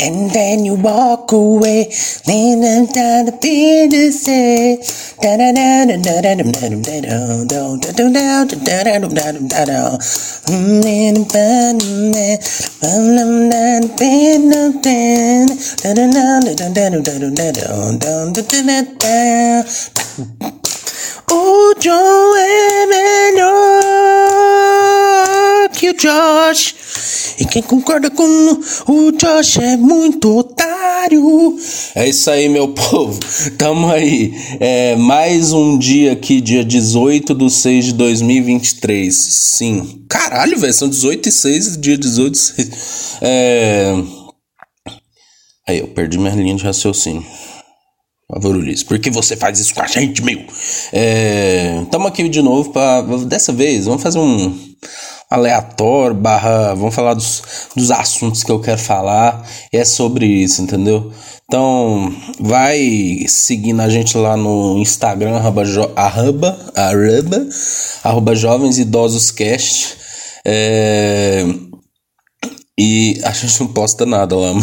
and then you walk away. Then I'm down to be the same. Da da da da da da da da da da da da da da da da da da. Mm, in the band, man. Bum, dum, dum, dum, dum, dum. Da da da da da da da da da da da da da da. O John é melhor que o Josh. E quem concorda com o Josh é muito otário. É isso aí, meu povo. Tamo aí. É, mais um dia aqui, dia 18 de 6 de 2023. Sim. Caralho, velho. São 18 e 6, dia 18 e 6. É. Aí, eu perdi minha linha de raciocínio. Por favor, Ulisses. Por que você faz isso com a gente, meu? É, tamo aqui de novo para Dessa vez, vamos fazer um aleatório, barra. Vamos falar dos, dos assuntos que eu quero falar. É sobre isso, entendeu? Então, vai seguindo a gente lá no Instagram, arroba, jo, arroba, arroba, arroba Jovens Idosos Cast. É, e a gente não posta nada lá,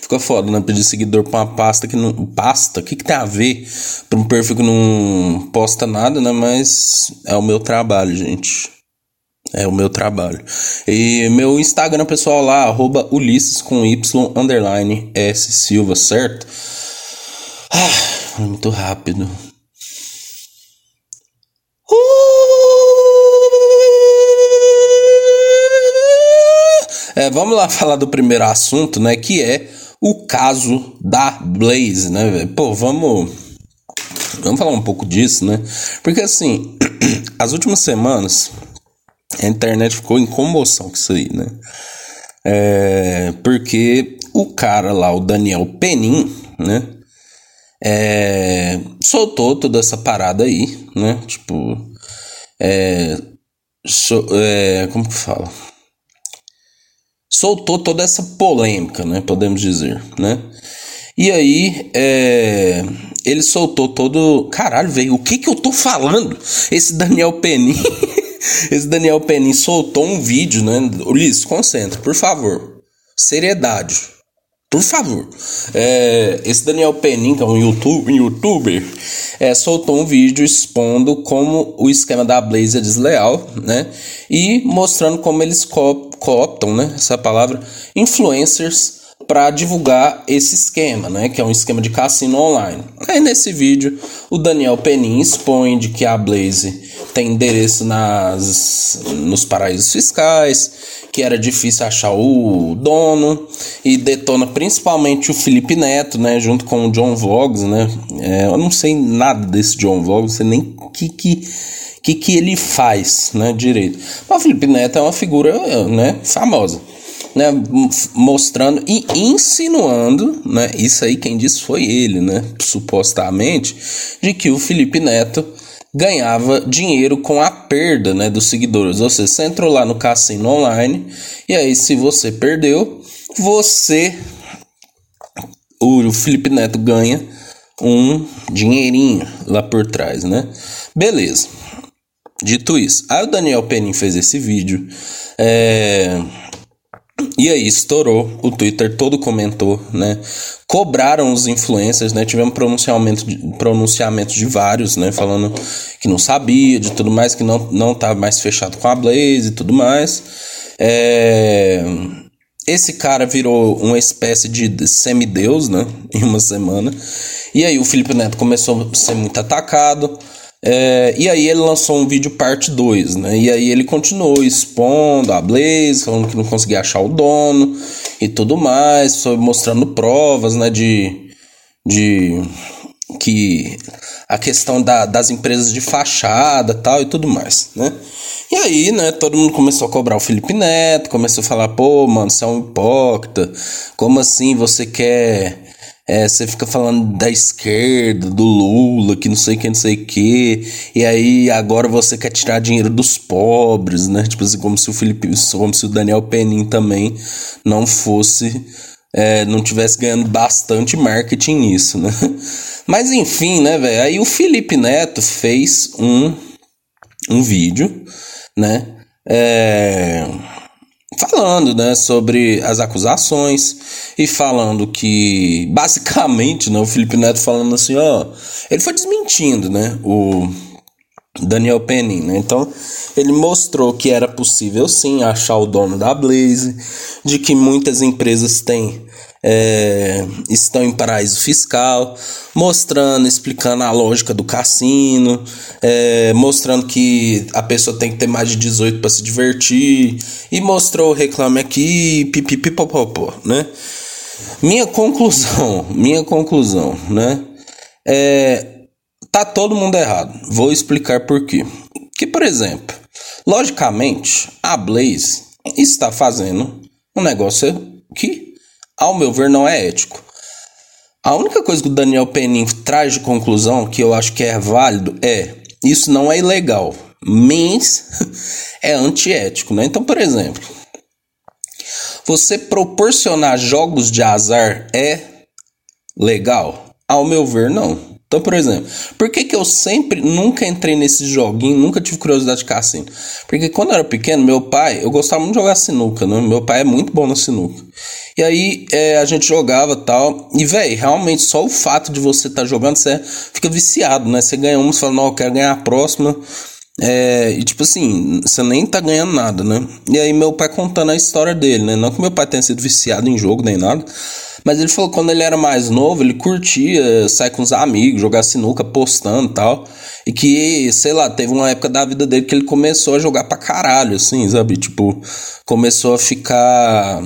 Fica foda, né? Pedir seguidor pra uma pasta que não. Pasta? O que, que tem a ver pra um perfil que não posta nada, né? Mas é o meu trabalho, gente. É o meu trabalho. E meu Instagram pessoal lá, arroba Ulisses com Y underline S Silva, certo? Ah, muito rápido. É, vamos lá falar do primeiro assunto, né? Que é o caso da Blaze, né? Pô, vamos. Vamos falar um pouco disso, né? Porque assim, as últimas semanas a internet ficou em comoção com isso aí, né? É, porque o cara lá, o Daniel Penin, né? É, soltou toda essa parada aí, né? Tipo, é, so, é, como que fala? soltou toda essa polêmica, né? Podemos dizer, né? E aí, é, ele soltou todo. Caralho, velho, o que que eu tô falando? Esse Daniel Penin. esse Daniel Penin soltou um vídeo, né? Ulisses, concentra, por favor. Seriedade. Por favor. É, esse Daniel Penin, que é um, YouTube, youtuber, é, soltou um vídeo expondo como o esquema da Blaze é desleal, né? E mostrando como eles co cooptam, né? Essa palavra, influencers para divulgar esse esquema, né? Que é um esquema de cassino online. Aí nesse vídeo, o Daniel Penin expõe de que a Blaze tem endereço nas, nos paraísos fiscais, que era difícil achar o dono, e detona principalmente o Felipe Neto, né, junto com o John Vlogs, né, é, eu não sei nada desse John Vlogs, nem que, que, que, que ele faz, né, direito. Mas o Felipe Neto é uma figura, né, famosa. Né, mostrando e insinuando, né, isso aí quem disse foi ele, né, supostamente, de que o Felipe Neto ganhava dinheiro com a perda né, dos seguidores. Ou seja, você entrou lá no cassino online e aí, se você perdeu, você, o Felipe Neto, ganha um dinheirinho lá por trás, né? Beleza. Dito isso, aí o Daniel Penin fez esse vídeo. É e aí estourou, o Twitter todo comentou, né? Cobraram os influencers, né? Tivemos pronunciamento de, pronunciamento de vários, né? Falando que não sabia, de tudo mais, que não, não tava mais fechado com a Blaze e tudo mais. É... Esse cara virou uma espécie de semideus, né? Em uma semana. E aí o Felipe Neto começou a ser muito atacado. É, e aí ele lançou um vídeo parte 2, né? E aí ele continuou expondo a Blaze, falando que não conseguia achar o dono e tudo mais, foi mostrando provas, né, de, de que a questão da, das empresas de fachada tal e tudo mais, né? E aí, né, todo mundo começou a cobrar o Felipe Neto, começou a falar, pô, mano, você é um hipócrita, como assim você quer é, você fica falando da esquerda, do Lula, que não sei que, não sei o que, e aí agora você quer tirar dinheiro dos pobres, né? Tipo assim, como se o Felipe, como se o Daniel Penin também não fosse, é, não tivesse ganhando bastante marketing nisso, né? Mas enfim, né, velho? Aí o Felipe Neto fez um, um vídeo, né? É, falando, né, sobre as acusações e falando que, basicamente, né, o Felipe Neto falando assim, ó, ele foi desmentindo, né, o Daniel Penning, né, então ele mostrou que era possível sim achar o dono da Blaze, de que muitas empresas têm é, estão em paraíso fiscal, mostrando, explicando a lógica do cassino, é, mostrando que a pessoa tem que ter mais de 18 para se divertir, e mostrou o reclame aqui, pipipipopopó, né? Minha conclusão, minha conclusão, né? É, tá todo mundo errado. Vou explicar por quê. Que, por exemplo, logicamente, a Blaze está fazendo um negócio que ao meu ver, não é ético. A única coisa que o Daniel Penin traz de conclusão, que eu acho que é válido, é isso não é ilegal, mas é antiético, né? Então, por exemplo, você proporcionar jogos de azar é legal? Ao meu ver, não. Então, por exemplo, por que, que eu sempre nunca entrei nesse joguinho, nunca tive curiosidade de cassino? Porque quando eu era pequeno, meu pai, eu gostava muito de jogar sinuca, né? Meu pai é muito bom na sinuca. E aí é, a gente jogava tal. E, velho, realmente só o fato de você estar tá jogando, você fica viciado, né? Você ganha uma, você fala, não, eu quero ganhar a próxima. É, e tipo assim, você nem tá ganhando nada, né? E aí meu pai contando a história dele, né? Não que meu pai tenha sido viciado em jogo nem nada. Mas ele falou que quando ele era mais novo, ele curtia sair com os amigos, jogar sinuca, postando e tal. E que, sei lá, teve uma época da vida dele que ele começou a jogar pra caralho, assim, sabe? Tipo, começou a ficar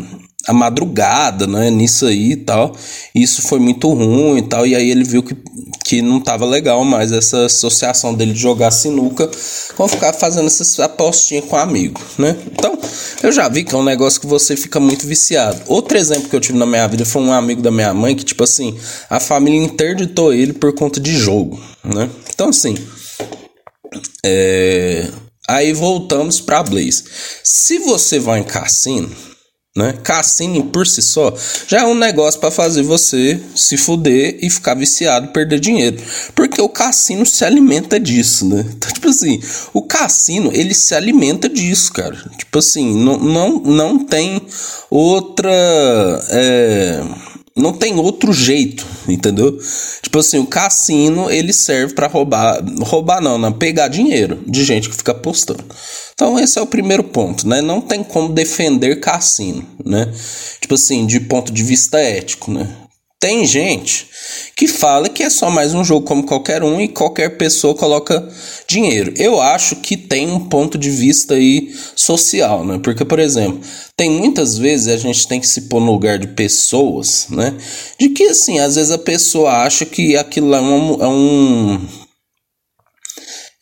a madrugada, né, nisso aí e tal. Isso foi muito ruim e tal, e aí ele viu que, que não tava legal mais essa associação dele de jogar sinuca com ficar fazendo essas apostinhas com amigo, né? Então, eu já vi que é um negócio que você fica muito viciado. Outro exemplo que eu tive na minha vida foi um amigo da minha mãe que, tipo assim, a família interditou ele por conta de jogo, né? Então, assim, é... Aí voltamos para Blaze. Se você vai em cassino, né? Cassino por si só já é um negócio para fazer você se fuder e ficar viciado, perder dinheiro. Porque o cassino se alimenta disso, né? Então, tipo assim, o cassino ele se alimenta disso, cara. Tipo assim, não, não, não tem outra. É não tem outro jeito, entendeu? Tipo assim, o cassino ele serve para roubar, roubar não, não, pegar dinheiro de gente que fica apostando. Então esse é o primeiro ponto, né? Não tem como defender cassino, né? Tipo assim, de ponto de vista ético, né? Tem gente que fala que é só mais um jogo como qualquer um e qualquer pessoa coloca dinheiro. Eu acho que tem um ponto de vista aí social, né? Porque, por exemplo, tem muitas vezes a gente tem que se pôr no lugar de pessoas, né? De que, assim, às vezes a pessoa acha que aquilo é um, é um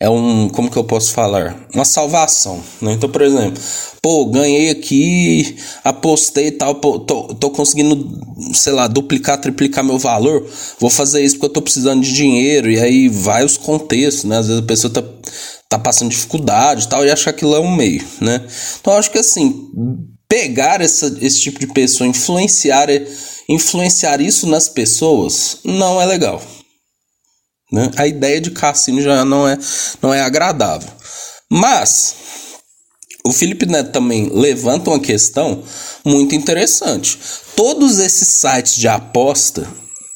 é um, como que eu posso falar? Uma salvação, né? Então, por exemplo, pô, ganhei aqui, apostei e tal, pô, tô, tô conseguindo, sei lá, duplicar, triplicar meu valor, vou fazer isso porque eu tô precisando de dinheiro, e aí vai os contextos, né? Às vezes a pessoa tá, tá passando dificuldade e tal, e acha que aquilo é um meio, né? Então, acho que assim, pegar essa, esse tipo de pessoa, influenciar, influenciar isso nas pessoas, não é legal. Né? A ideia de cassino já não é, não é agradável. Mas o Felipe Neto também levanta uma questão muito interessante. Todos esses sites de aposta,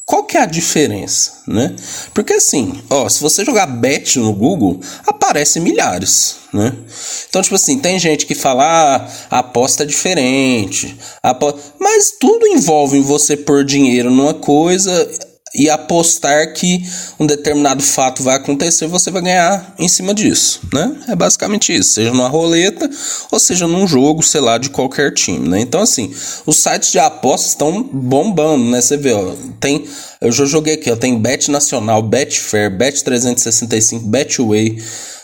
qual que é a diferença, né? Porque assim, ó, se você jogar bet no Google, aparece milhares, né? Então, tipo assim, tem gente que fala, ah, aposta é diferente, aposta... mas tudo envolve você pôr dinheiro numa coisa e apostar que um determinado fato vai acontecer, você vai ganhar em cima disso, né? É basicamente isso, seja numa roleta ou seja num jogo, sei lá, de qualquer time, né? Então assim, os sites de apostas estão bombando, né? Você vê, ó, tem, eu já joguei aqui, ó, tem Bet Nacional, Betfair, Bet365, Betway.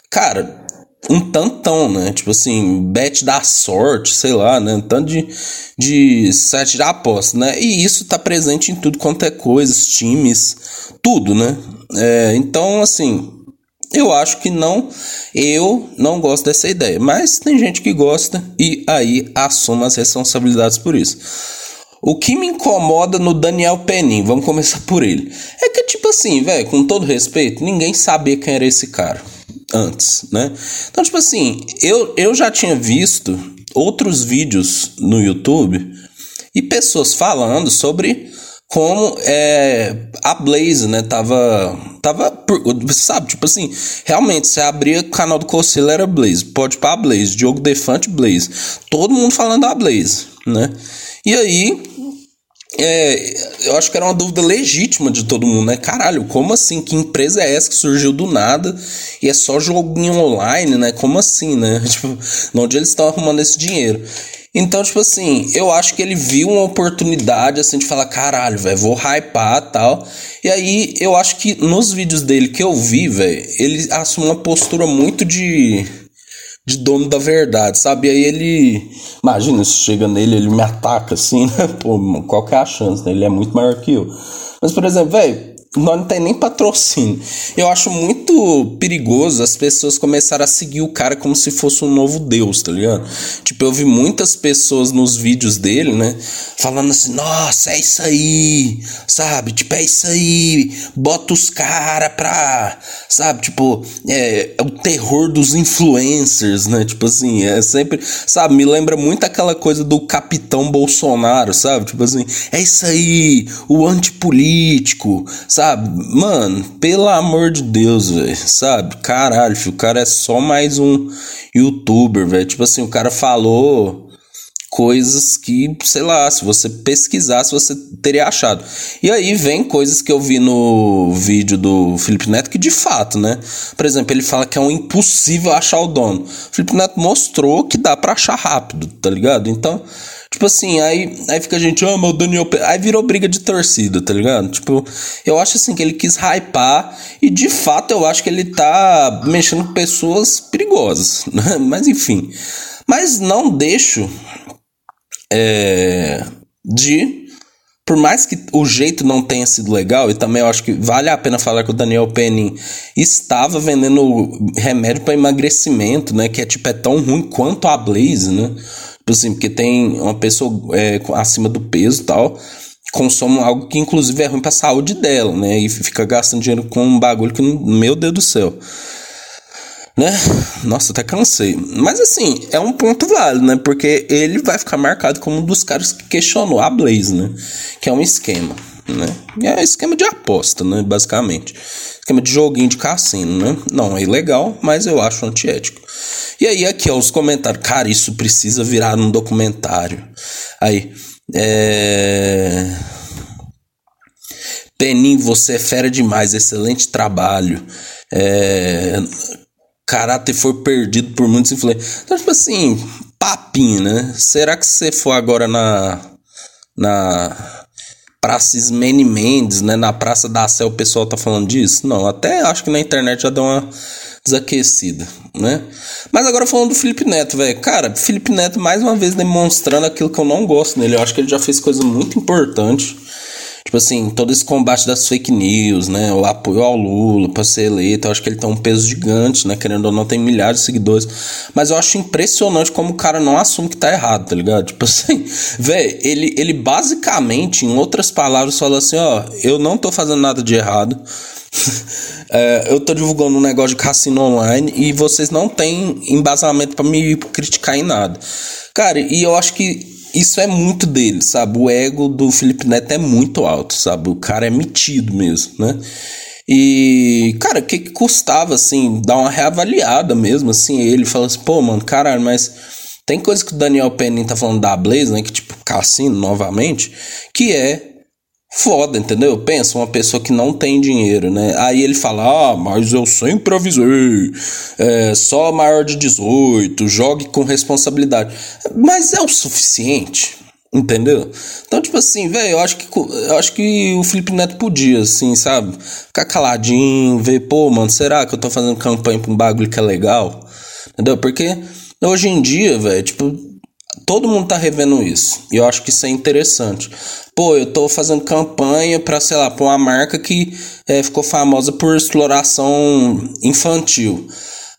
Cara, um tantão, né? Tipo assim, bet da sorte, sei lá, né? Um tanto de, de site de aposta, né? E isso tá presente em tudo quanto é coisa, times, tudo, né? É, então, assim, eu acho que não, eu não gosto dessa ideia, mas tem gente que gosta e aí assuma as responsabilidades por isso. O que me incomoda no Daniel Penin, vamos começar por ele, é que, tipo assim, velho, com todo respeito, ninguém sabia quem era esse cara antes, né? Então, tipo assim, eu, eu já tinha visto outros vídeos no YouTube e pessoas falando sobre como é, a Blaze, né, tava, tava, sabe, tipo assim, realmente, você abria o canal do Cossela era Blaze, pode para Blaze, Diogo Defante Blaze, todo mundo falando da Blaze, né, e aí, é, eu acho que era uma dúvida legítima de todo mundo, né, caralho, como assim, que empresa é essa que surgiu do nada e é só joguinho online, né, como assim, né, tipo, onde eles estão arrumando esse dinheiro, então, tipo assim, eu acho que ele viu uma oportunidade, assim, de falar, caralho, velho, vou hypar tal. E aí, eu acho que nos vídeos dele que eu vi, velho, ele assume uma postura muito de. De dono da verdade, sabe? E aí ele. Imagina se chega nele, ele me ataca assim, né? Pô, qual que é a chance, né? Ele é muito maior que eu. Mas, por exemplo, velho, nós não tem nem patrocínio. Eu acho muito perigoso as pessoas começarem a seguir o cara como se fosse um novo Deus, tá ligado? Tipo, eu vi muitas pessoas nos vídeos dele, né? Falando assim, nossa, é isso aí, sabe? Tipo, é isso aí, bota os caras pra, sabe? Tipo, é, é, o terror dos influencers, né? Tipo assim, é sempre, sabe? Me lembra muito aquela coisa do capitão Bolsonaro, sabe? Tipo assim, é isso aí, o antipolítico, sabe? Sabe? Mano, pelo amor de Deus, velho. Sabe? Caralho, filho, o cara é só mais um youtuber, velho. Tipo assim, o cara falou coisas que, sei lá, se você pesquisasse, você teria achado. E aí vem coisas que eu vi no vídeo do Felipe Neto que de fato, né? Por exemplo, ele fala que é um impossível achar o dono. O Felipe Neto mostrou que dá para achar rápido, tá ligado? Então, Tipo assim, aí, aí fica a gente, ah, mas o Daniel. Aí virou briga de torcida, tá ligado? Tipo, eu acho assim que ele quis hypar e de fato eu acho que ele tá mexendo com pessoas perigosas, né? Mas enfim. Mas não deixo é, de. Por mais que o jeito não tenha sido legal, e também eu acho que vale a pena falar que o Daniel Penny estava vendendo remédio para emagrecimento, né? Que é tipo é tão ruim quanto a Blaze, né? Tipo assim, porque tem uma pessoa é, acima do peso e tal, consome algo que inclusive é ruim pra saúde dela, né? E fica gastando dinheiro com um bagulho que, meu Deus do céu. Né? Nossa, até cansei. Mas assim, é um ponto válido, né? Porque ele vai ficar marcado como um dos caras que questionou a Blaze, né? Que é um esquema, né? É esquema de aposta, né? Basicamente. Esquema de joguinho de cassino, né? Não é ilegal, mas eu acho antiético. E aí, aqui, ó, os comentários. Cara, isso precisa virar um documentário. Aí, é. Penin, você é fera demais, excelente trabalho. É... Caráter foi perdido por muitos influencers. Então, tipo assim, papinho, né? Será que você for agora na. Na Praça Ismene Mendes, né? Na Praça da Sé o pessoal tá falando disso? Não, até acho que na internet já deu uma desaquecida, né? Mas agora falando do Felipe Neto, velho. Cara, Felipe Neto mais uma vez demonstrando aquilo que eu não gosto nele. Eu acho que ele já fez coisa muito importante. Tipo assim, todo esse combate das fake news, né? O apoio ao Lula para ser eleito. Eu acho que ele tem um peso gigante, né? Querendo ou não, tem milhares de seguidores. Mas eu acho impressionante como o cara não assume que tá errado, tá ligado? Tipo assim, velho, ele, ele basicamente, em outras palavras, fala assim: ó, eu não tô fazendo nada de errado. é, eu tô divulgando um negócio de cassino online e vocês não têm embasamento para me criticar em nada. Cara, e eu acho que isso é muito dele, sabe? O ego do Felipe Neto é muito alto, sabe? O cara é metido mesmo, né? E, cara, o que, que custava, assim, dar uma reavaliada mesmo, assim? Ele fala assim, pô, mano, caralho, mas tem coisa que o Daniel Penning tá falando da Blaze, né? Que, tipo, cassino novamente, que é foda, entendeu? Pensa, uma pessoa que não tem dinheiro, né? Aí ele fala, ah, mas eu sempre avisei, é, só maior de 18, jogue com responsabilidade. Mas é o suficiente, entendeu? Então, tipo assim, velho, eu acho que eu acho que o Felipe Neto podia, assim, sabe? Ficar caladinho, ver, pô, mano, será que eu tô fazendo campanha pra um bagulho que é legal? Entendeu? Porque hoje em dia, velho, tipo, todo mundo tá revendo isso. E eu acho que isso é interessante. Pô, eu tô fazendo campanha para, sei lá, pra uma marca que é, ficou famosa por exploração infantil.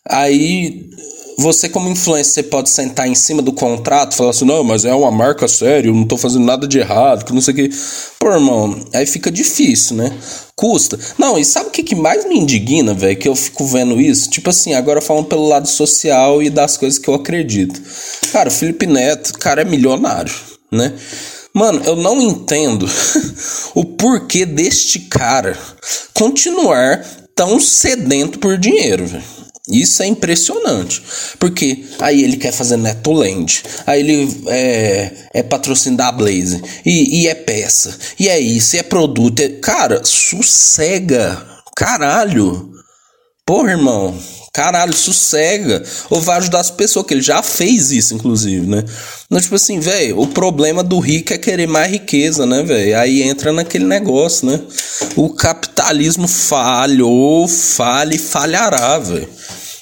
Aí você como influencer, pode sentar em cima do contrato falar assim, não, mas é uma marca séria, eu não tô fazendo nada de errado, que não sei o que. Pô, irmão, aí fica difícil, né? Custa. Não, e sabe o que, que mais me indigna, velho? Que eu fico vendo isso? Tipo assim, agora falando pelo lado social e das coisas que eu acredito. Cara, o Felipe Neto, cara, é milionário, né? Mano, eu não entendo o porquê deste cara continuar tão sedento por dinheiro, velho. Isso é impressionante. Porque aí ele quer fazer Netoland. Aí ele é, é patrocínio da Blaze. E, e é peça. E é isso. E é produto. É... Cara, sossega. Caralho. Porra, irmão. Caralho, sossega. Ou vai ajudar as pessoas, que ele já fez isso, inclusive, né? Então, tipo assim, velho, o problema do rico é querer mais riqueza, né, velho? Aí entra naquele negócio, né? O capitalismo falhou, falha e falhará, velho.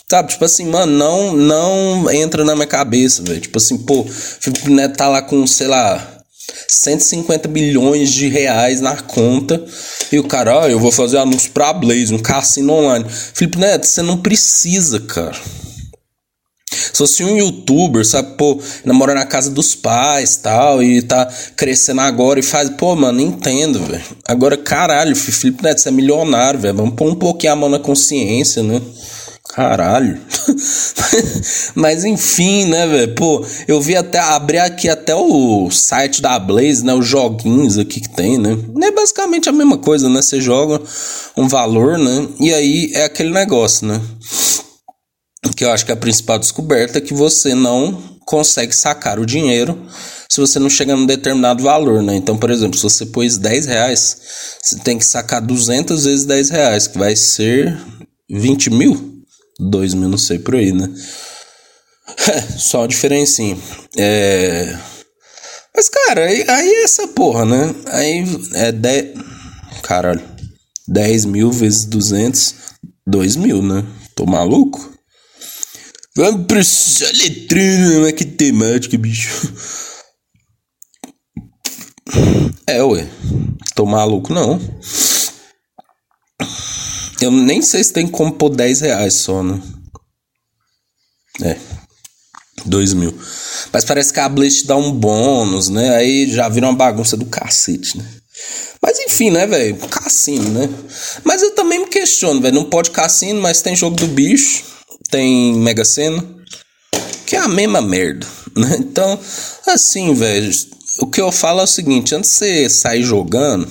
Sabe, tipo assim, mano, não, não entra na minha cabeça, velho. Tipo assim, pô, Felipe Neto tá lá com, sei lá, 150 bilhões de reais na conta. E o cara, ah, eu vou fazer anúncio pra Blaze, um cassino online. Felipe Neto, você não precisa, cara. Se fosse um youtuber, sabe, pô, namora na casa dos pais tal, e tá crescendo agora e faz, pô, mano, entendo, velho. Agora, caralho, Felipe Neto, você é milionário, velho. Vamos pôr um pouquinho a mão na consciência, né? Caralho. Mas enfim, né, velho? Pô, eu vi até abrir aqui até o site da Blaze, né? Os joguinhos aqui que tem, né? É basicamente a mesma coisa, né? Você joga um valor, né? E aí é aquele negócio, né? Que eu acho que é a principal descoberta é que você não consegue sacar o dinheiro se você não chegar num determinado valor, né? Então, por exemplo, se você pôs 10 reais, você tem que sacar 200 vezes 10 reais, que vai ser 20 mil. 2 mil, não sei por aí, né? Só uma diferencinha. É. Mas, cara, aí, aí é essa porra, né? Aí é 10. Caralho. 10 mil vezes 200, 2 mil, né? Tô maluco? Vamos pro soletrando, mas que temática, bicho. É, ué. Tô maluco, não. Eu nem sei se tem como pôr 10 reais só, né? É. 2 mil. Mas parece que a Blitz dá um bônus, né? Aí já vira uma bagunça do cacete, né? Mas enfim, né, velho? Cassino, né? Mas eu também me questiono, velho. Não pode cassino, mas tem jogo do bicho, tem Mega Sena, que é a mesma merda, né? Então, assim, velho, o que eu falo é o seguinte: antes de você sair jogando,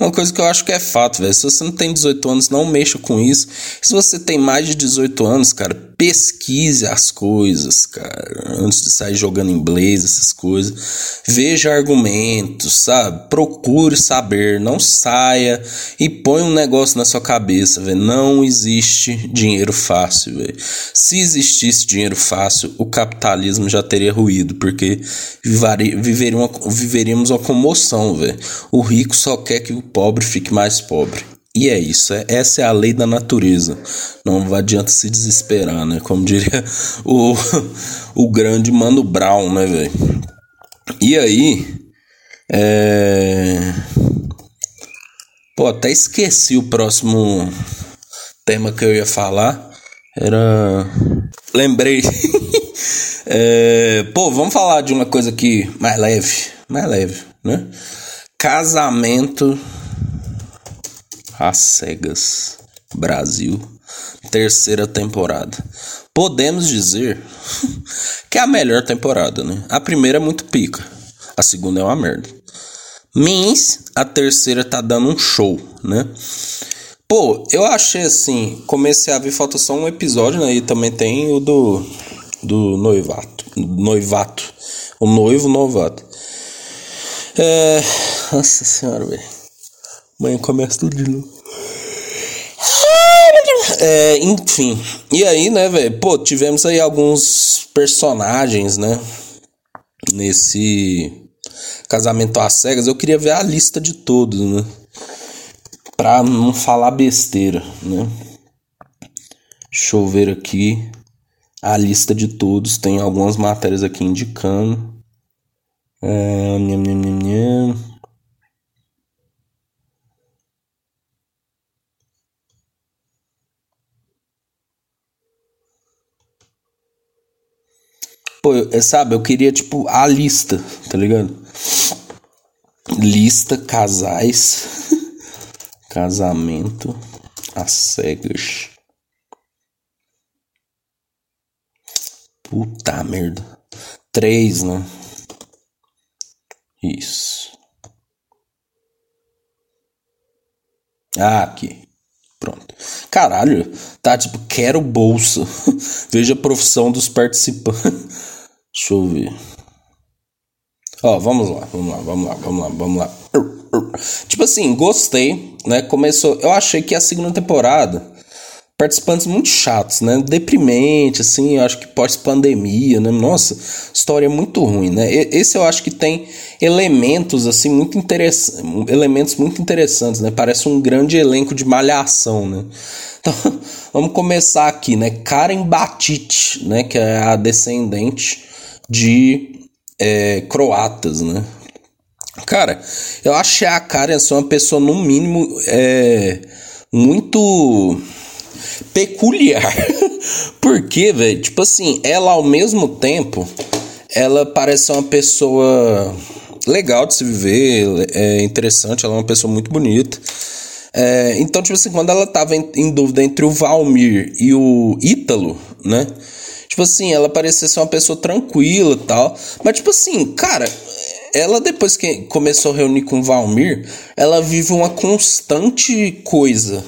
uma coisa que eu acho que é fato, velho. Se você não tem 18 anos, não mexa com isso. Se você tem mais de 18 anos, cara, pesquise as coisas, cara, antes de sair jogando Blaze, essas coisas. Veja argumentos, sabe? Procure saber, não saia e põe um negócio na sua cabeça, velho. Não existe dinheiro fácil, velho. Se existisse dinheiro fácil, o capitalismo já teria ruído, porque viveríamos uma comoção, velho. O rico só quer que o pobre fique mais pobre. E é isso, é, essa é a lei da natureza. Não adianta se desesperar, né? Como diria o, o grande Mano Brown, né, velho? E aí, é... Pô, até esqueci o próximo tema que eu ia falar. Era. Lembrei. é... Pô, vamos falar de uma coisa aqui mais leve. Mais leve, né? Casamento às cegas. Brasil, terceira temporada. Podemos dizer que é a melhor temporada, né? A primeira é muito pica, a segunda é uma merda. Mas a terceira tá dando um show, né? Pô, eu achei assim, comecei a ver, falta só um episódio, né? E também tem o do, do noivato. Noivato. O noivo novato. É. Nossa senhora, velho. Amanhã começa tudo de novo. É, enfim. E aí, né, velho? Pô, tivemos aí alguns personagens, né? Nesse casamento às cegas. Eu queria ver a lista de todos, né? Pra não falar besteira, né? Deixa eu ver aqui a lista de todos. Tem algumas matérias aqui indicando. É, nham, nham, nham, nham. Pô, eu, sabe, eu queria, tipo, a lista, tá ligado? Lista, casais, casamento, as cegas. Puta merda. Três, né? Isso. Ah, aqui. Pronto. Caralho, tá tipo, quero bolsa. Veja a profissão dos participantes. Deixa eu ver. Ó, vamos lá, vamos lá, vamos lá, vamos lá, vamos lá. Tipo assim, gostei, né? Começou. Eu achei que a segunda temporada participantes muito chatos, né? Deprimente, assim, eu acho que pós-pandemia, né? Nossa, história muito ruim, né? Esse eu acho que tem elementos, assim, muito interessantes, elementos muito interessantes, né? Parece um grande elenco de malhação, né? Então, vamos começar aqui, né? Karen Batit, né? Que é a descendente de é, croatas, né? Cara, eu achei a Karen ser uma pessoa, no mínimo, é, muito peculiar. Porque, velho, tipo assim, ela ao mesmo tempo, ela parece uma pessoa legal de se viver, é interessante, ela é uma pessoa muito bonita. É, então, tipo assim, quando ela tava em, em, dúvida entre o Valmir e o Ítalo, né? Tipo assim, ela parecia ser uma pessoa tranquila e tal. Mas, tipo assim, cara, ela depois que começou a reunir com Valmir, ela vive uma constante coisa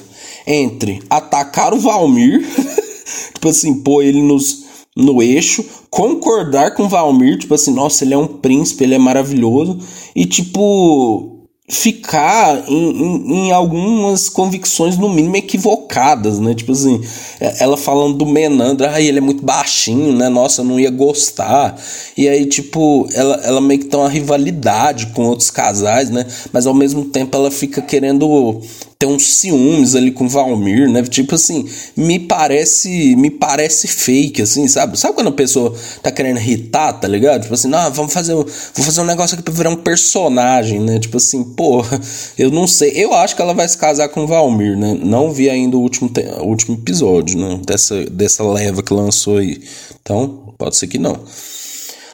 entre atacar o Valmir, tipo assim, pôr ele nos, no eixo, concordar com Valmir, tipo assim, nossa, ele é um príncipe, ele é maravilhoso, e tipo, ficar em, em, em, algumas convicções, no mínimo, equivocadas, né? Tipo assim, é, ela falando do Menandro, ah, ele é muito baixinho, né? Nossa, eu não ia gostar. E aí, tipo, ela, ela meio que tem uma rivalidade com outros casais, né? Mas ao mesmo tempo ela fica querendo ter uns ciúmes ali com Valmir, né? Tipo assim, me parece, me parece fake, assim, sabe? Sabe quando a pessoa tá querendo irritar, tá ligado? Tipo assim, não, vamos fazer, vou fazer um negócio aqui pra virar um personagem, né? Tipo assim, porra, eu não sei. Eu acho que ela vai se casar com Valmir, né? Não vi ainda o último, o último episódio, né? Dessa, dessa leva que lançou aí. Então, pode ser que não.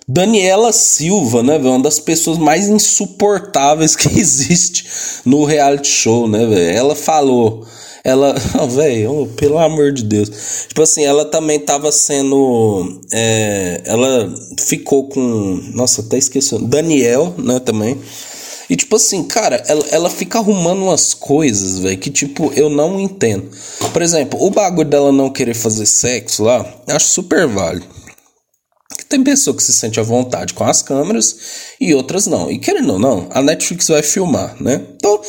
Daniela Silva, né, velho? Uma das pessoas mais insuportáveis que existe no reality show, né, velho? Ela falou. Ela. Velho, oh, pelo amor de Deus. Tipo assim, ela também tava sendo. É, ela ficou com. Nossa, até esqueci. Daniel, né, também. E tipo assim, cara, ela, ela fica arrumando umas coisas, velho, que tipo, eu não entendo. Por exemplo, o bagulho dela não querer fazer sexo lá, acho super válido. Tem pessoa que se sente à vontade com as câmeras e outras não. E querendo ou não, a Netflix vai filmar, né? Então,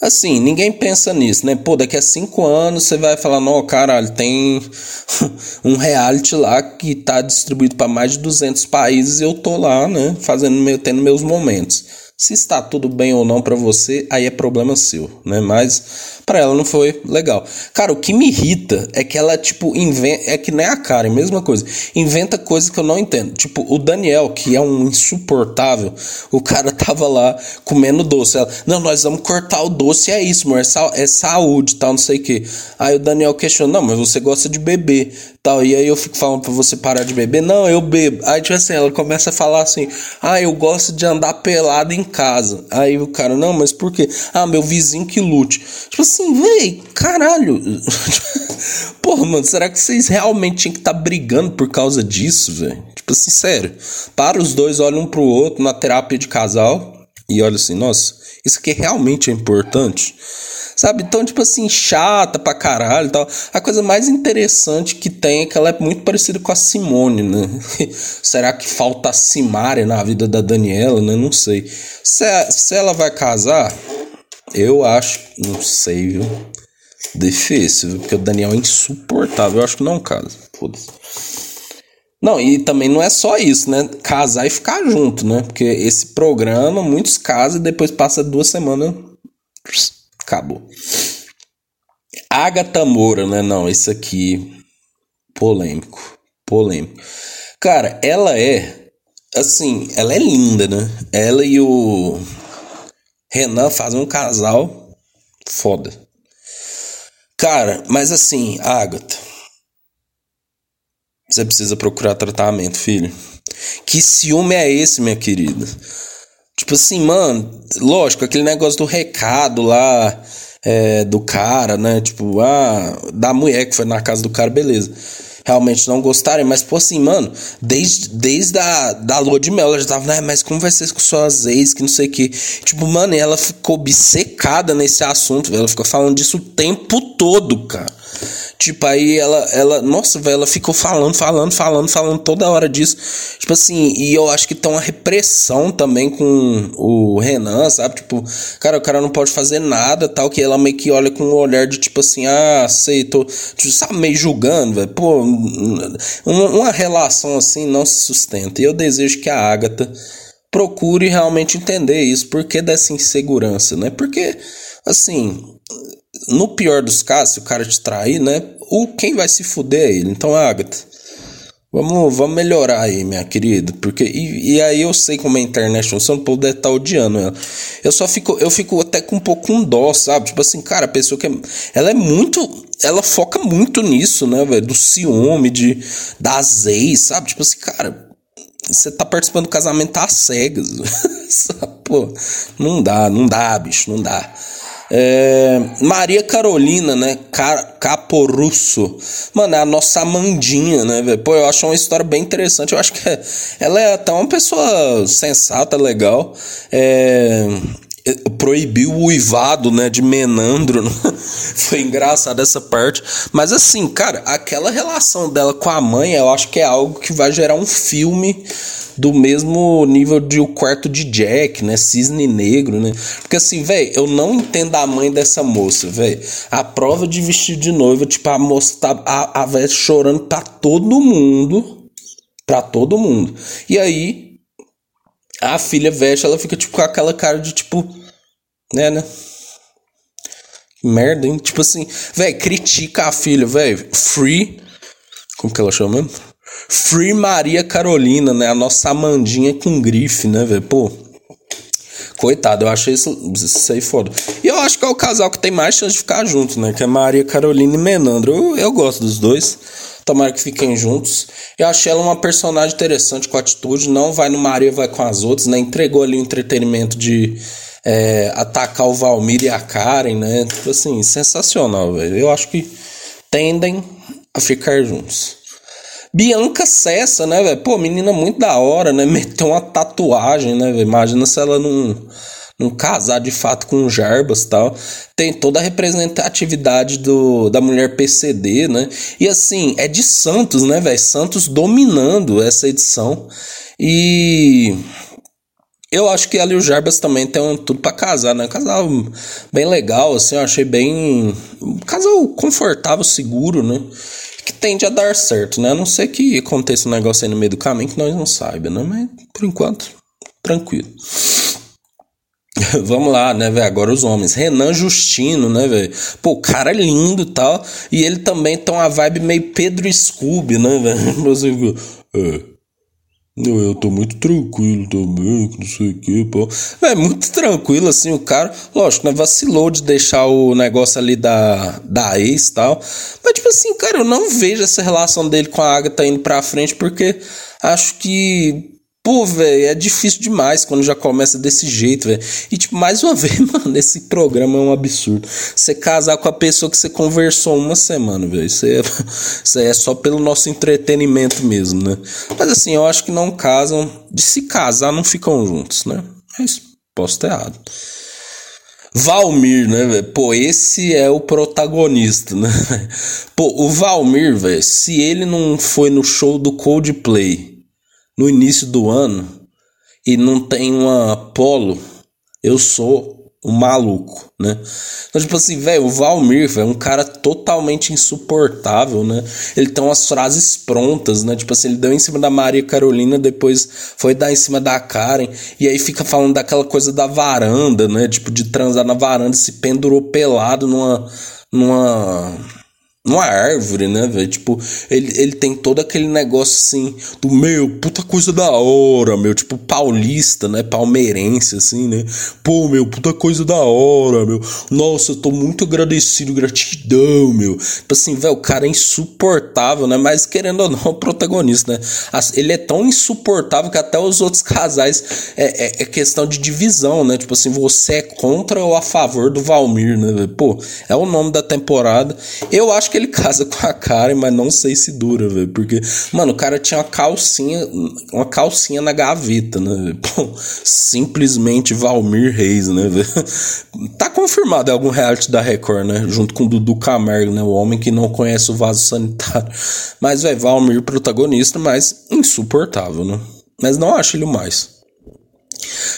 assim, ninguém pensa nisso, né? Pô, daqui a cinco anos você vai falar, não, caralho, tem um reality lá que tá distribuído para mais de 200 países e eu tô lá, né? Fazendo, meu, tendo meus momentos. Se está tudo bem ou não para você, aí é problema seu, né? Mas para ela não foi legal. Cara, o que me irrita é que ela, tipo, inventa. É que nem a Karen, mesma coisa. Inventa coisas que eu não entendo. Tipo, o Daniel, que é um insuportável, o cara tava lá comendo doce. Ela, não, nós vamos cortar o doce, é isso, amor, é, sa é saúde tal, não sei o que. Aí o Daniel questiona, não, mas você gosta de beber tal. E aí eu fico falando pra você parar de beber. Não, eu bebo. Aí, tipo assim, ela começa a falar assim: Ah, eu gosto de andar pelado em casa. Aí o cara, não, mas por quê? Ah, meu vizinho que lute. Tipo assim, véi, caralho. Porra, mano, será que vocês realmente tinham que estar tá brigando por causa disso, velho? Tipo assim, sério. Para os dois, olham um pro outro na terapia de casal e olha assim, nossa, isso aqui realmente é importante. Sabe? Então, tipo assim, chata pra caralho e tal. A coisa mais interessante que tem é que ela é muito parecida com a Simone, né? Será que falta a Simária na vida da Daniela, né? Não sei. Se, se ela vai casar, eu acho. Não sei, viu? Difícil, viu? Porque o Daniel é insuportável. Eu acho que não casa. Foda-se. Não, e também não é só isso, né? Casar e ficar junto, né? Porque esse programa, muitos casam e depois passa duas semanas Acabou. Agatha Moura, né? Não, isso aqui. Polêmico. Polêmico. Cara, ela é. Assim, ela é linda, né? Ela e o Renan fazem um casal foda. Cara, mas assim, Agatha. Você precisa procurar tratamento, filho. Que ciúme é esse, minha querida? Tipo assim, mano, lógico, aquele negócio do recado lá é, do cara, né? Tipo, ah, da mulher que foi na casa do cara, beleza realmente não gostarem, mas, pô, assim, mano, desde, desde a da lua de mel, ela já tava, né, mas como vai ser com suas ex, que não sei o que. Tipo, mano, ela ficou obcecada nesse assunto, ela ficou falando disso o tempo todo, cara. Tipo, aí ela, ela nossa, velho, ela ficou falando, falando, falando, falando toda hora disso. Tipo assim, e eu acho que tem uma repressão também com o Renan, sabe? Tipo, cara, o cara não pode fazer nada, tal, que ela meio que olha com um olhar de tipo assim, ah, sei, tô, tipo, sabe, meio julgando, velho. Pô, uma, relação assim não se sustenta. E eu desejo que a Agatha procure realmente entender isso, por que dessa insegurança, né? Porque, assim, no pior dos casos, se o cara te trair, né? O quem vai se fuder é ele. Então, Agatha, vamos, vamos melhorar aí, minha querida. Porque, e, e aí eu sei como a internet funciona, o povo deve estar tá odiando ela. Eu só fico, eu fico até com um pouco com dó, sabe? Tipo assim, cara, a pessoa que é, ela é muito. Ela foca muito nisso, né, velho? Do ciúme, de, das sabe? Tipo assim, cara, você tá participando do casamento às cegas. Pô, não dá, não dá, bicho, não dá. É, Maria Carolina, né? Car Caporusso. Mano, é a nossa Amandinha, né? Pô, eu acho uma história bem interessante. Eu acho que é, ela é até uma pessoa sensata, legal. É, proibiu o uivado, né, de Menandro. Né? Foi engraçado essa parte. Mas assim, cara, aquela relação dela com a mãe, eu acho que é algo que vai gerar um filme do mesmo nível de O Quarto de Jack, né? Cisne Negro, né? Porque assim, velho, eu não entendo a mãe dessa moça, velho. A prova de vestido de noiva, tipo, a moça tá a, a véia chorando pra todo mundo. Pra todo mundo. E aí, a filha veste, ela fica, tipo, com aquela cara de, tipo, né, né? Merda, hein? Tipo assim, velho, critica a filha, velho. Free. Como que ela chama mesmo? Free Maria Carolina, né? A nossa Amandinha com grife, né, velho? Pô. Coitado, eu achei isso, isso aí foda. E eu acho que é o casal que tem mais chance de ficar junto, né? Que é Maria Carolina e Menandro. Eu, eu gosto dos dois. Tomara que fiquem juntos. Eu achei ela uma personagem interessante com atitude. Não vai no Maria, vai com as outras, né? Entregou ali o entretenimento de é, atacar o Valmir e a Karen, né? Tipo assim, sensacional, velho. Eu acho que tendem a ficar juntos. Bianca Cessa, né, velho? Pô, menina muito da hora, né? Meteu uma tatuagem, né, velho? Imagina se ela não, não casar de fato com o Jarbas tal. Tem toda a representatividade do, da mulher PCD, né? E assim, é de Santos, né, velho? Santos dominando essa edição. E eu acho que e o Jarbas também tem tudo para casar, né? casal bem legal, assim, eu achei bem. Um casal confortável, seguro, né? que tende a dar certo, né? A não ser que aconteça um negócio aí no meio do caminho que nós não saibamos, né? Mas por enquanto, tranquilo. Vamos lá, né, velho? Agora os homens. Renan Justino, né, velho? Pô, o cara é lindo e tal. E ele também tem uma vibe meio Pedro Scooby, né, velho? É. Eu, eu tô muito tranquilo também, não sei o que, pô. É muito tranquilo, assim, o cara. Lógico, né? Vacilou de deixar o negócio ali da, da ex e tal. Mas, tipo assim, cara, eu não vejo essa relação dele com a Agatha indo pra frente, porque acho que Pô, velho, é difícil demais quando já começa desse jeito, velho. E, tipo, mais uma vez, mano, esse programa é um absurdo. Você casar com a pessoa que você conversou uma semana, velho. Isso, é, isso é só pelo nosso entretenimento mesmo, né? Mas, assim, eu acho que não casam. De se casar, não ficam juntos, né? Mas posso ter errado. Valmir, né, velho? Pô, esse é o protagonista, né? Pô, o Valmir, velho, se ele não foi no show do Coldplay no início do ano e não tem uma polo, eu sou um maluco, né? Então, tipo assim, velho, o Valmir é um cara totalmente insuportável, né? Ele tem umas frases prontas, né? Tipo assim, ele deu em cima da Maria Carolina, depois foi dar em cima da Karen, e aí fica falando daquela coisa da varanda, né? Tipo, de transar na varanda, se pendurou pelado numa. numa uma árvore, né, velho? Tipo, ele, ele tem todo aquele negócio assim, do meu, puta coisa da hora, meu, tipo, paulista, né? Palmeirense, assim, né? Pô, meu, puta coisa da hora, meu. Nossa, eu tô muito agradecido, gratidão, meu. Tipo assim, velho, o cara é insuportável, né? Mas querendo ou não, o protagonista, né? Ele é tão insuportável que até os outros casais é, é, é questão de divisão, né? Tipo assim, você é contra ou a favor do Valmir, né? Pô, é o nome da temporada. Eu acho que ele casa com a Karen, mas não sei se dura, velho. Porque, mano, o cara tinha uma calcinha, uma calcinha na gaveta, né? Pô, simplesmente Valmir Reis, né? Tá confirmado em algum reality da Record, né? Junto com Dudu Camargo, né? O homem que não conhece o vaso sanitário. Mas, velho, Valmir protagonista, mas insuportável, né? Mas não acho ele o mais.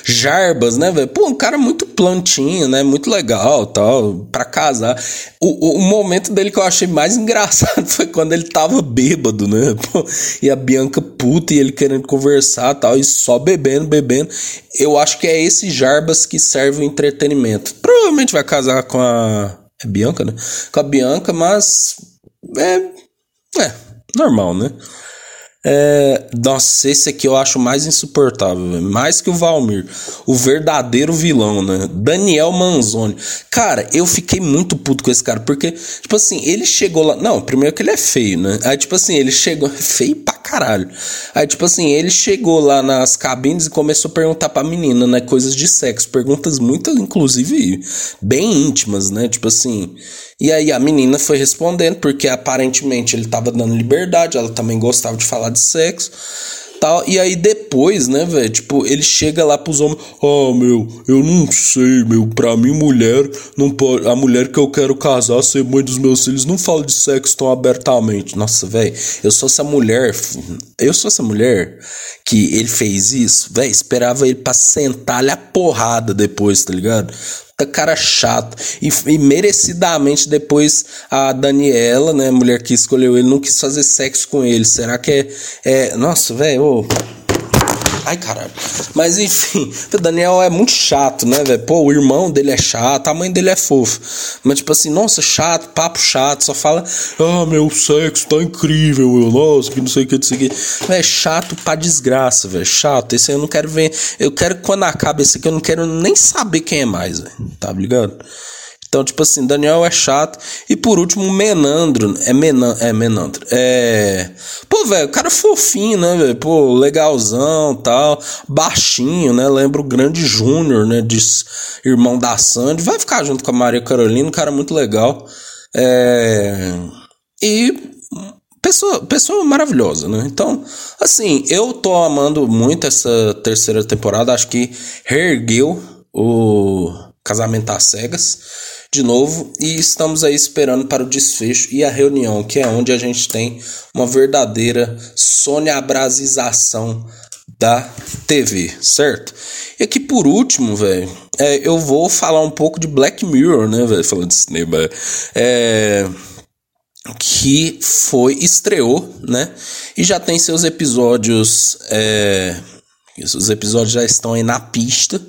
Jarbas, né, velho? Pô, um cara muito plantinho, né? Muito legal, tal, para casar. O, o, o, momento dele que eu achei mais engraçado foi quando ele tava bêbado, né? Pô, e a Bianca puta e ele querendo conversar, tal, e só bebendo, bebendo. Eu acho que é esse Jarbas que serve o entretenimento. Provavelmente vai casar com a é Bianca, né? Com a Bianca, mas é é normal, né? É, nossa, esse aqui eu acho mais insuportável, véio. mais que o Valmir. O verdadeiro vilão, né? Daniel Manzoni. Cara, eu fiquei muito puto com esse cara, porque, tipo assim, ele chegou lá. Não, primeiro que ele é feio, né? Aí, tipo assim, ele chegou. Feio pra caralho. Aí, tipo assim, ele chegou lá nas cabines e começou a perguntar pra menina, né? Coisas de sexo. Perguntas muito, inclusive, bem íntimas, né? Tipo assim. E aí a menina foi respondendo, porque aparentemente ele tava dando liberdade, ela também gostava de falar de sexo. Tal, e aí depois, né, velho, tipo, ele chega lá pros homens, ah, meu, eu não sei, meu, pra mim mulher, não pode, a mulher que eu quero casar, ser mãe dos meus filhos, não fala de sexo tão abertamente. Nossa, velho, eu sou essa mulher, eu sou essa mulher que ele fez isso, velho, esperava ele pra sentar-lhe a porrada depois, tá ligado? cara chato. E, e, merecidamente depois a Daniela, né, mulher que escolheu ele, não quis fazer sexo com ele. Será que é. é... Nossa, velho. Oh. Ai, caralho. Mas enfim, o Daniel é muito chato, né, velho? Pô, o irmão dele é chato, a mãe dele é fofa. Mas, tipo assim, nossa, chato, papo chato, só fala, ah, meu sexo tá incrível, meu, nossa, que não sei o que, não sei o que. É chato pra desgraça, velho. Chato. Esse eu não quero ver. Eu quero que quando acaba esse aqui, eu não quero nem saber quem é mais, velho. Tá ligado? Então, tipo assim, Daniel é chato. E por último, Menandro. É, Menan é Menandro. É. Pô, velho, cara fofinho, né, velho? Pô, legalzão tal. Baixinho, né? Lembra o grande Júnior, né? De irmão da Sandy. Vai ficar junto com a Maria Carolina, um cara muito legal. É. E. Pessoa, pessoa maravilhosa, né? Então, assim, eu tô amando muito essa terceira temporada. Acho que reergueu o Casamento às Cegas de novo e estamos aí esperando para o desfecho e a reunião, que é onde a gente tem uma verdadeira soneabrasização da TV, certo? E aqui por último, velho, é, eu vou falar um pouco de Black Mirror, né, velho, falando de cinema, é que foi estreou, né? E já tem seus episódios, é, os episódios já estão aí na pista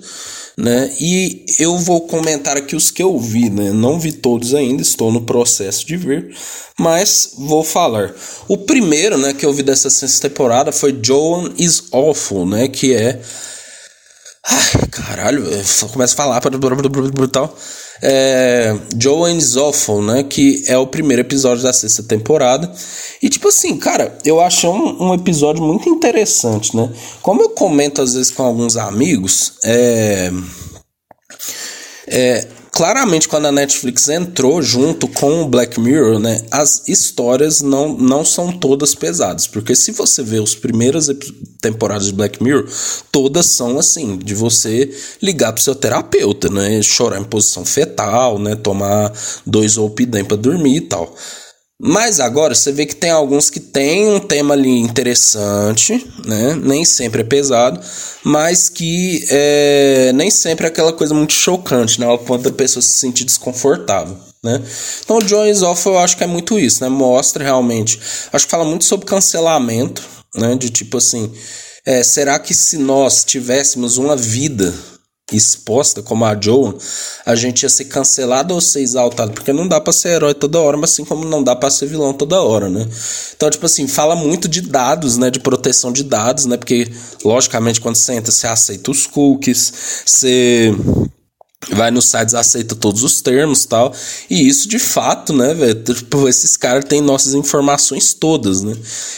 né? E eu vou comentar aqui os que eu vi, né? Não vi todos ainda, estou no processo de ver, mas vou falar. O primeiro, né, que eu vi dessa sexta temporada foi Joan is Awful, né? Que é. Ai, caralho, começa a falar para tal. É, Joan is Awful, né? Que é o primeiro episódio da sexta temporada. E tipo assim, cara, eu acho um, um episódio muito interessante, né? Como eu comento às vezes com alguns amigos, é. É, claramente quando a Netflix entrou junto com o Black Mirror, né, as histórias não, não são todas pesadas, porque se você vê as primeiras temporadas de Black Mirror, todas são assim, de você ligar pro seu terapeuta, né, chorar em posição fetal, né, tomar dois Opidem para dormir e tal. Mas agora você vê que tem alguns que tem um tema ali interessante, né? Nem sempre é pesado, mas que é, nem sempre é aquela coisa muito chocante, né? Ao ponto da pessoa se sentir desconfortável. Né? Então o Jones Off eu acho que é muito isso, né? Mostra realmente. Acho que fala muito sobre cancelamento, né? De tipo assim, é, será que se nós tivéssemos uma vida exposta, como a Joan, a gente ia ser cancelado ou ser exaltado, porque não dá pra ser herói toda hora, mas assim como não dá pra ser vilão toda hora, né? Então, tipo assim, fala muito de dados, né? De proteção de dados, né? Porque, logicamente, quando você entra, você aceita os cookies, você vai nos sites, aceita todos os termos tal. E isso de fato, né, velho? Tipo, esses caras têm nossas informações todas, né?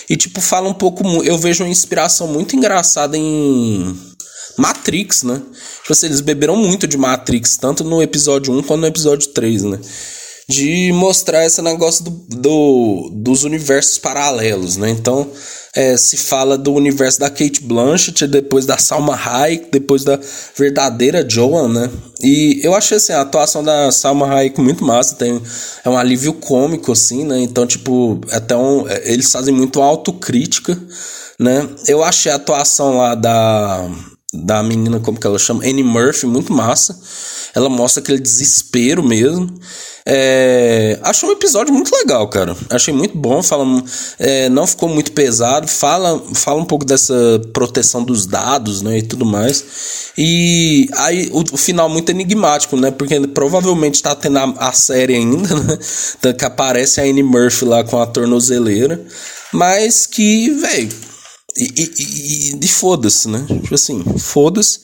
E tipo, fala um pouco. Eu vejo uma inspiração muito engraçada em Matrix, né? Tipo assim, eles beberam muito de Matrix, tanto no episódio 1 quanto no episódio 3, né? De mostrar esse negócio do, do dos universos paralelos, né? Então, é, se fala do universo da Kate Blanchett, depois da Salma Hayek, depois da verdadeira Joan, né? E eu achei assim, a atuação da Salma Hayek muito massa, tem é um alívio cômico assim, né? Então, tipo, até um, é, eles fazem muito autocrítica, né? Eu achei a atuação lá da da menina, como que ela chama? Annie Murphy, muito massa. Ela mostra aquele desespero mesmo. É, um episódio muito legal, cara. Achei muito bom. Fala, é, não ficou muito pesado. Fala, fala um pouco dessa proteção dos dados, né? E tudo mais. E aí o, o final muito enigmático, né? Porque provavelmente está tendo a, a, série ainda, né? Que aparece a Annie Murphy lá com a tornozeleira. Mas que, velho e, e, e, foda-se, né? Tipo assim, foda-se.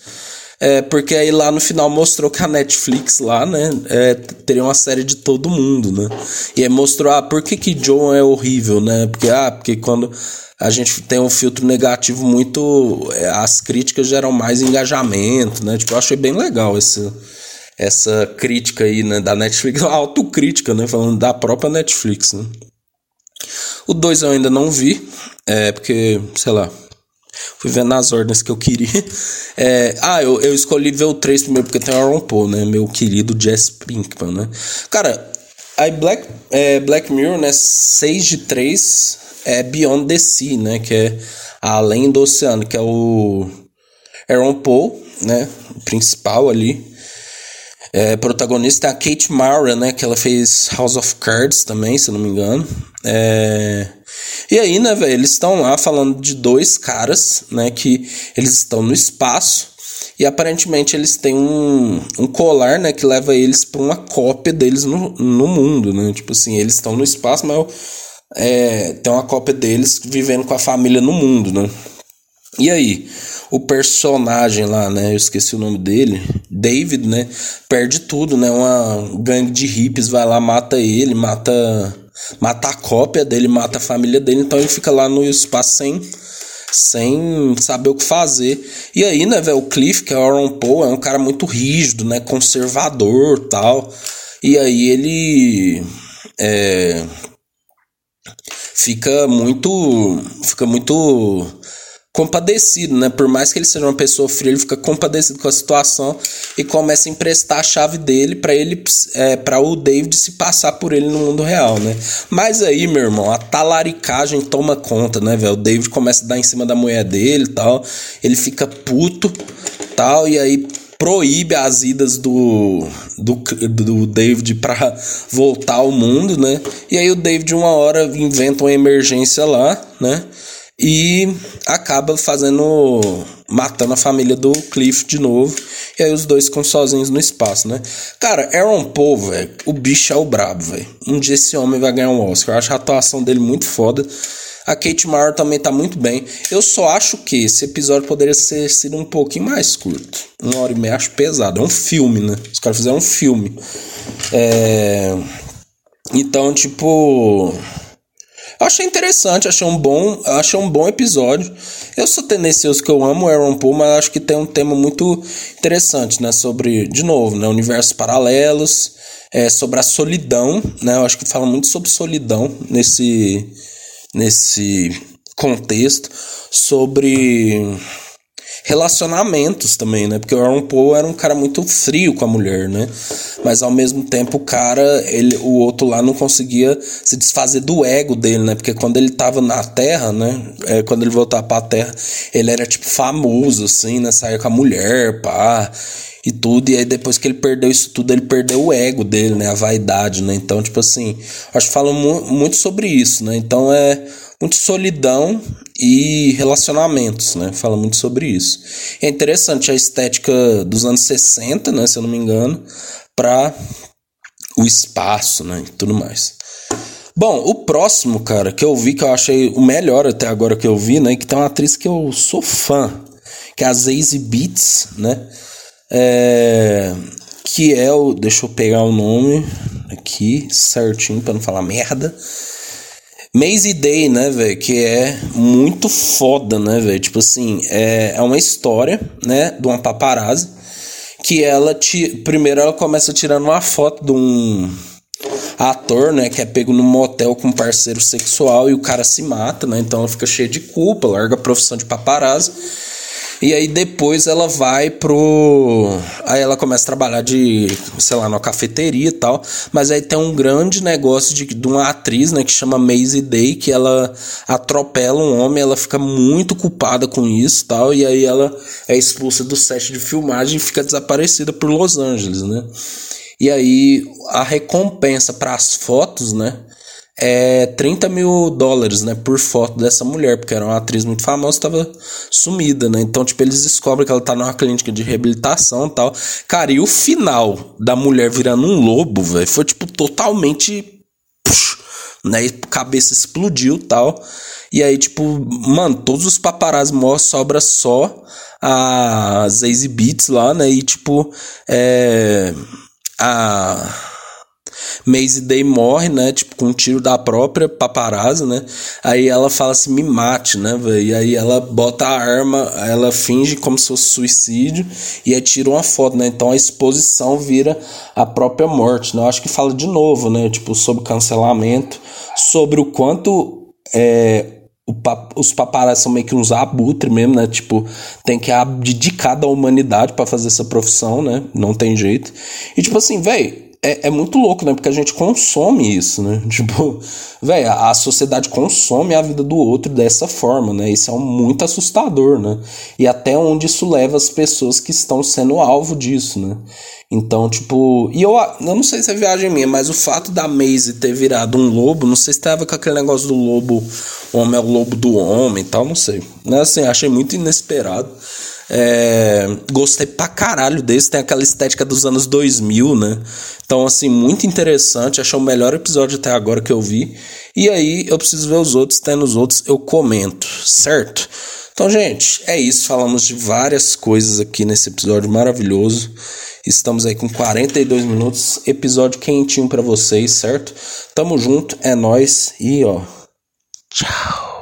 É, porque aí lá no final mostrou que a Netflix lá, né, é, teria uma série de todo mundo, né? E aí mostrou, ah, por que que John é horrível, né? Porque, ah, porque quando a gente tem um filtro negativo muito... É, as críticas geram mais engajamento, né? Tipo, eu achei bem legal esse, essa crítica aí, né, da Netflix, autocrítica, né, falando da própria Netflix, né? O 2 eu ainda não vi, é porque, sei lá, fui vendo nas ordens que eu queria. É, ah, eu, eu escolhi ver o 3 primeiro porque tem o Aaron Paul, né? Meu querido Jess Pinkman, né? Cara, aí Black, é, Black Mirror, né? 6 de 3 é Beyond the Sea, né? Que é Além do Oceano, que é o Aaron Paul, né? O principal ali. É, protagonista é a Kate Mara, né? Que ela fez House of Cards também, se não me engano. É... E aí, né, velho, eles estão lá falando de dois caras, né? Que eles estão no espaço. E aparentemente eles têm um, um colar, né? Que leva eles para uma cópia deles no, no mundo, né? Tipo assim, eles estão no espaço, mas é, tem uma cópia deles vivendo com a família no mundo, né? E aí? o personagem lá, né? Eu esqueci o nome dele. David, né? Perde tudo, né? Uma gangue de hippies vai lá, mata ele, mata. Mata a cópia dele, mata a família dele. Então ele fica lá no espaço sem. Sem saber o que fazer. E aí, né, velho? O Cliff, que é o Aaron Paul, é um cara muito rígido, né? Conservador tal. E aí ele. É, fica muito. Fica muito compadecido, né? Por mais que ele seja uma pessoa fria, ele fica compadecido com a situação e começa a emprestar a chave dele para ele é, para o David se passar por ele no mundo real, né? Mas aí, meu irmão, a talaricagem toma conta, né, velho? O David começa a dar em cima da mulher dele e tal. Ele fica puto, tal, e aí proíbe as idas do, do, do David para voltar ao mundo, né? E aí o David uma hora inventa uma emergência lá, né? E acaba fazendo matando a família do Cliff de novo. E aí os dois ficam sozinhos no espaço, né? Cara, Aaron Paul, velho, o bicho é o brabo, velho. Um dia esse homem vai ganhar um Oscar. Eu acho a atuação dele muito foda. A Kate Mara também tá muito bem. Eu só acho que esse episódio poderia ter sido um pouquinho mais curto. Uma hora e meia acho pesado. É um filme, né? Os caras fizeram um filme. É... Então, tipo. Achei interessante, achei um bom, achei um bom episódio. Eu sou tendencioso que eu amo Aaron Paul, mas acho que tem um tema muito interessante, né, sobre de novo, né, universos paralelos, é, sobre a solidão, né? Eu acho que fala muito sobre solidão nesse nesse contexto, sobre relacionamentos também, né? Porque o Aaron Paul era um cara muito frio com a mulher, né? Mas ao mesmo tempo o cara, ele, o outro lá não conseguia se desfazer do ego dele, né? Porque quando ele tava na Terra, né? É, quando ele voltava pra Terra, ele era tipo famoso, assim, né? Saía com a mulher, pá e tudo. E aí depois que ele perdeu isso tudo, ele perdeu o ego dele, né? A vaidade, né? Então, tipo assim, acho que falam mu muito sobre isso, né? Então é muito solidão e relacionamentos, né? Fala muito sobre isso. É interessante a estética dos anos 60, né, se eu não me engano, para o espaço, né, e tudo mais. Bom, o próximo, cara, que eu vi, que eu achei o melhor até agora que eu vi, né, que tem uma atriz que eu sou fã, que é a Zazie Beats, né, é, que é o, deixa eu pegar o nome aqui certinho para não falar merda, Maze Day, né, velho, que é muito foda, né, velho? Tipo assim, é, é uma história, né, de uma paparazzi que ela te, primeiro ela começa tirando uma foto de um ator, né, que é pego num motel com um parceiro sexual e o cara se mata, né? Então ela fica cheia de culpa, larga a profissão de paparazzi e aí depois ela vai pro. Aí ela começa a trabalhar de, sei lá, numa cafeteria e tal. Mas aí tem um grande negócio de, de uma atriz, né, que chama Maisie Day, que ela atropela um homem, ela fica muito culpada com isso tal. E aí ela é expulsa do set de filmagem e fica desaparecida por Los Angeles, né? E aí a recompensa para as fotos, né? É 30 mil dólares, né, por foto dessa mulher, porque era uma atriz muito famosa, estava sumida, né? Então, tipo, eles descobrem que ela tá numa clínica de reabilitação e tal. Cara, e o final da mulher virando um lobo, velho, foi, tipo, totalmente. Né? Cabeça explodiu tal. E aí, tipo, mano, todos os paparazzi mostram, sobra só a Zazie Beats lá, né? E, tipo, é. A Maisie Day morre, né? Tipo, com um tiro da própria paparazzi, né? Aí ela fala assim, me mate, né, velho? E aí ela bota a arma, ela finge como se fosse suicídio e aí tira uma foto, né? Então a exposição vira a própria morte, né? Eu acho que fala de novo, né? Tipo, sobre cancelamento, sobre o quanto é, os paparazzi são meio que uns abutres mesmo, né? Tipo, tem que abdicar da humanidade para fazer essa profissão, né? Não tem jeito. E tipo assim, velho, é, é muito louco, né? Porque a gente consome isso, né? Tipo, velho, a, a sociedade consome a vida do outro dessa forma, né? Isso é muito assustador, né? E até onde isso leva as pessoas que estão sendo alvo disso, né? Então, tipo, e eu, eu não sei se é viagem minha, mas o fato da Maisie ter virado um lobo, não sei se tava com aquele negócio do lobo, homem é o lobo do homem e tal, não sei. Mas assim, achei muito inesperado. É, gostei pra caralho desse, tem aquela estética dos anos 2000, né? Então, assim, muito interessante. Achei o melhor episódio até agora que eu vi. E aí, eu preciso ver os outros, tendo os outros, eu comento, certo? Então, gente, é isso. Falamos de várias coisas aqui nesse episódio maravilhoso. Estamos aí com 42 minutos, episódio quentinho para vocês, certo? Tamo junto, é nós e ó. Tchau.